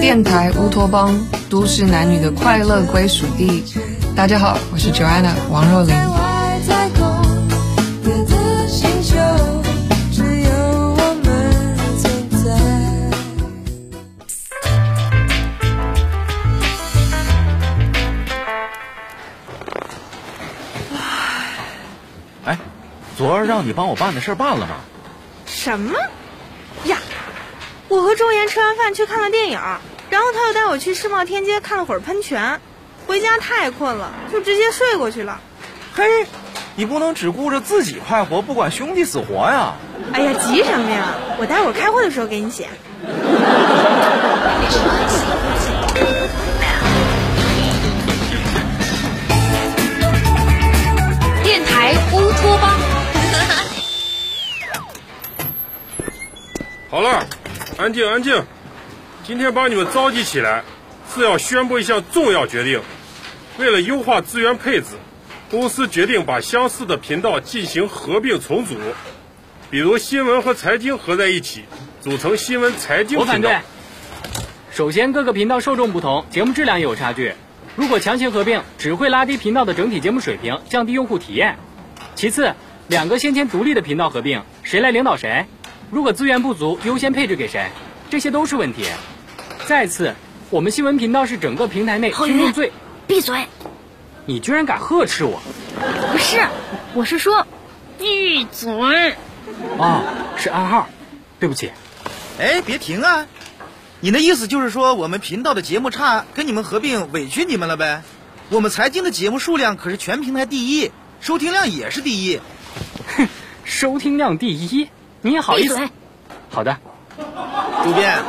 电台乌托邦，都市男女的快乐归属地。大家好，我是 Joanna 王若琳。哎，昨儿让你帮我办的事儿办了吗？什么呀？我和周岩吃完饭去看了电影，然后他又带我去世贸天阶看了会儿喷泉，回家太困了，就直接睡过去了。嘿，你不能只顾着自己快活，不管兄弟死活呀！哎呀，急什么呀？我待会儿开会的时候给你写。安静安静。今天把你们召集起来，是要宣布一项重要决定。为了优化资源配置，公司决定把相似的频道进行合并重组，比如新闻和财经合在一起，组成新闻财经频道。我反对。首先，各个频道受众不同，节目质量也有差距。如果强行合并，只会拉低频道的整体节目水平，降低用户体验。其次，两个先前独立的频道合并，谁来领导谁？如果资源不足，优先配置给谁？这些都是问题。再次，我们新闻频道是整个平台内听众最……闭嘴！你居然敢呵斥我！不是，我是说，闭嘴！哦，是暗号，对不起。哎，别停啊！你的意思就是说我们频道的节目差，跟你们合并委屈你们了呗？我们财经的节目数量可是全平台第一，收听量也是第一。哼，收听量第一，你也好意思？好的。主编，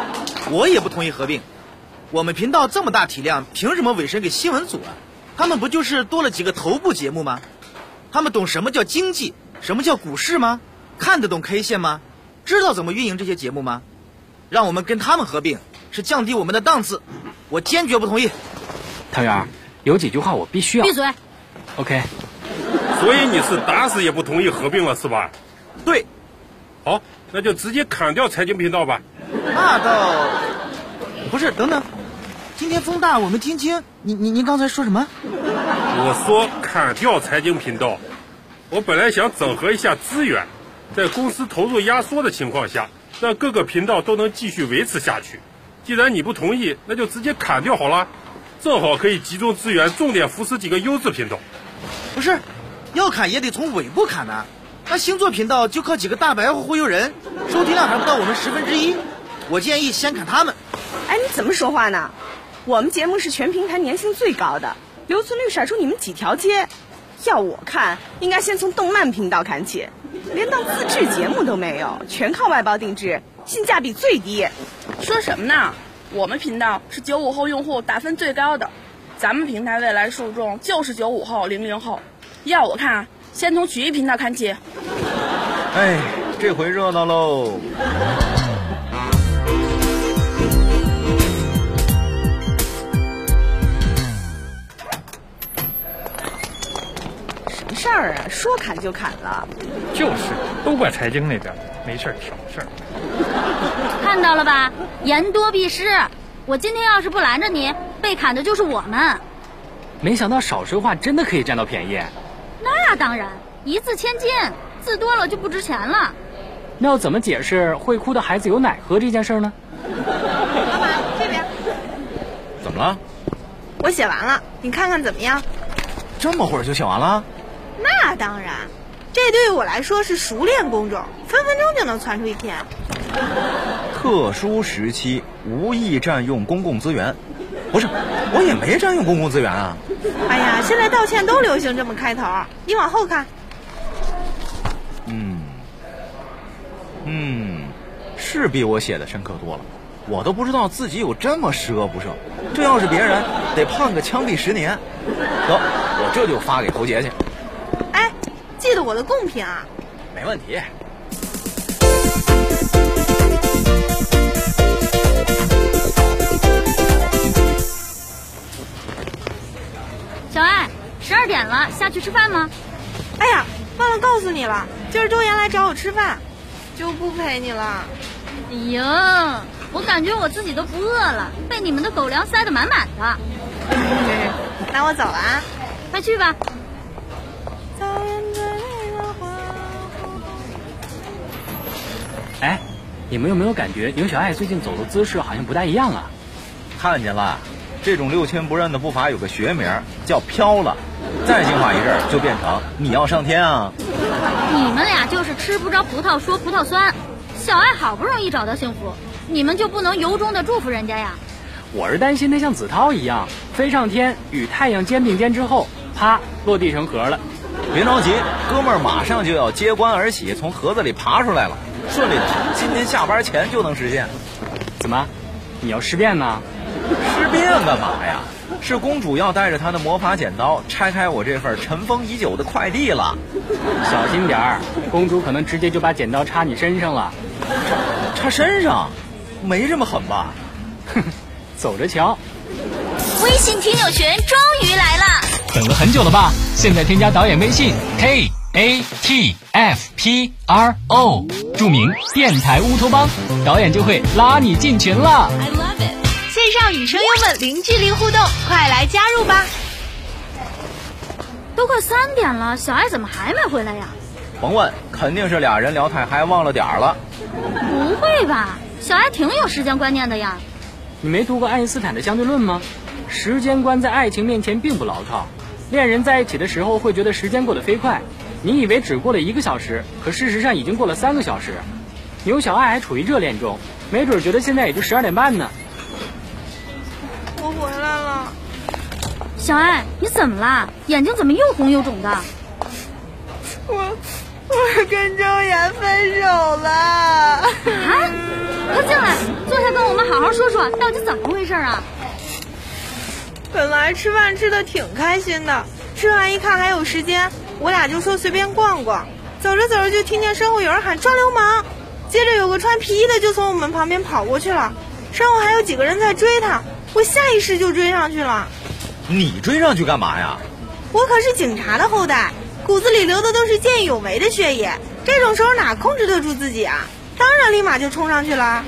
我也不同意合并。我们频道这么大体量，凭什么委身给新闻组啊？他们不就是多了几个头部节目吗？他们懂什么叫经济，什么叫股市吗？看得懂 K 线吗？知道怎么运营这些节目吗？让我们跟他们合并，是降低我们的档次，我坚决不同意。汤圆，有几句话我必须要。闭嘴。OK。所以你是打死也不同意合并了是吧？对。好，那就直接砍掉财经频道吧。那倒不是，等等，今天风大，我们听清。您您您刚才说什么？我说砍掉财经频道。我本来想整合一下资源，在公司投入压缩的情况下，让各个频道都能继续维持下去。既然你不同意，那就直接砍掉好了，正好可以集中资源，重点扶持几个优质频道。不是，要砍也得从尾部砍呐。那星座频道就靠几个大白话忽悠人，收听量还不到我们十分之一。我建议先砍他们。哎，你怎么说话呢？我们节目是全平台粘性最高的，留存率甩出你们几条街。要我看，应该先从动漫频道砍起，连档自制节目都没有，全靠外包定制，性价比最低。说什么呢？我们频道是九五后用户打分最高的，咱们平台未来受众就是九五后、零零后。要我看，先从曲艺频道看起。哎，这回热闹喽！事儿啊？说砍就砍了？就是，都怪财经那边，没事挑事儿。看到了吧？言多必失。我今天要是不拦着你，被砍的就是我们。没想到少说话真的可以占到便宜。那当然，一字千金，字多了就不值钱了。那要怎么解释会哭的孩子有奶喝这件事呢？老板，这边。怎么了？我写完了，你看看怎么样？这么会儿就写完了？那当然，这对于我来说是熟练工种，分分钟就能窜出一篇。特殊时期无意占用公共资源，不是，我也没占用公共资源啊。哎呀，现在道歉都流行这么开头，你往后看。嗯，嗯，是比我写的深刻多了，我都不知道自己有这么十恶不赦。这要是别人，得判个枪毙十年。得，我这就发给侯杰去。我的贡品啊。没问题。小爱，十二点了，下去吃饭吗？哎呀，忘了告诉你了，今儿周岩来找我吃饭。就不陪你了。哎呀，我感觉我自己都不饿了，被你们的狗粮塞得满满的。那我走了啊，快去吧。哎，你们有没有感觉牛小爱最近走的姿势好像不大一样啊？看见了，这种六亲不认的步伐有个学名叫飘了，再进化一阵就变成你要上天啊！你们俩就是吃不着葡萄说葡萄酸。小爱好不容易找到幸福，你们就不能由衷的祝福人家呀？我是担心他像子韬一样飞上天，与太阳肩并肩之后，啪落地成盒了。别着急，哥们儿马上就要揭棺而起，从盒子里爬出来了，顺利的，今天下班前就能实现。怎么，你要尸变呢？尸变干嘛呀？是公主要带着她的魔法剪刀拆开我这份尘封已久的快递了。小心点儿，公主可能直接就把剪刀插你身上了。插身上？没这么狠吧？哼，走着瞧。微信听友群终于来了，等了很久了吧？现在添加导演微信 k a t f p r o，著名电台乌托邦，导演就会拉你进群了。I love it。线上与声优们零距离互动，快来加入吧！都快三点了，小爱怎么还没回来呀？甭问，肯定是俩人聊太嗨忘了点儿了。不会吧？小爱挺有时间观念的呀。你没读过爱因斯坦的相对论吗？时间观在爱情面前并不牢靠。恋人在一起的时候会觉得时间过得飞快，你以为只过了一个小时，可事实上已经过了三个小时。牛小爱还处于热恋中，没准觉得现在也就十二点半呢。我回来了。小爱，你怎么啦？眼睛怎么又红又肿的？我我跟周岩分手了。啊！快进来，坐下跟我们好好说说，到底怎么回事啊？本来吃饭吃的挺开心的，吃完一看还有时间，我俩就说随便逛逛。走着走着就听见身后有人喊抓流氓，接着有个穿皮衣的就从我们旁边跑过去了，身后还有几个人在追他，我下意识就追上去了。你追上去干嘛呀？我可是警察的后代，骨子里流的都是见义勇为的血液，这种时候哪控制得住自己啊？当然立马就冲上去了。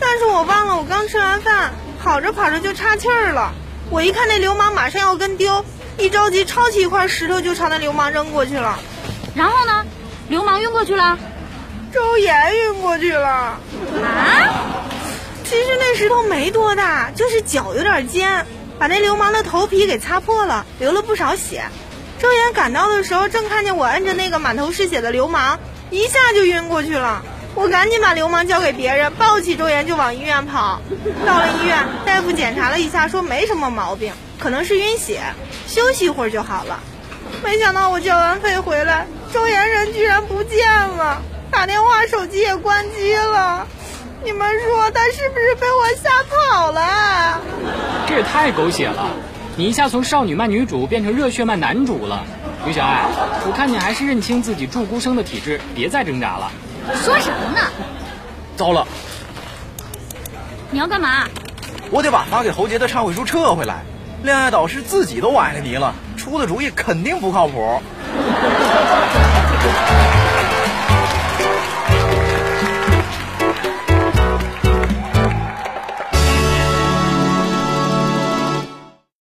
但是我忘了我刚吃完饭，跑着跑着就岔气儿了。我一看那流氓马上要跟丢，一着急抄起一块石头就朝那流氓扔过去了。然后呢？流氓晕过去了，周岩晕过去了。啊？其实那石头没多大，就是脚有点尖，把那流氓的头皮给擦破了，流了不少血。周岩赶到的时候，正看见我摁着那个满头是血的流氓，一下就晕过去了。我赶紧把流氓交给别人，抱起周岩就往医院跑。到了医院，大夫检查了一下，说没什么毛病，可能是晕血，休息一会儿就好了。没想到我交完费回来，周岩人居然不见了，打电话手机也关机了。你们说他是不是被我吓跑了？这也太狗血了！你一下从少女漫女主变成热血漫男主了。于小爱，我看你还是认清自己祝孤生的体质，别再挣扎了。说什么呢？糟了！你要干嘛？我得把发给侯杰的忏悔书撤回来。恋爱导师自己都崴了泥了，出的主意肯定不靠谱。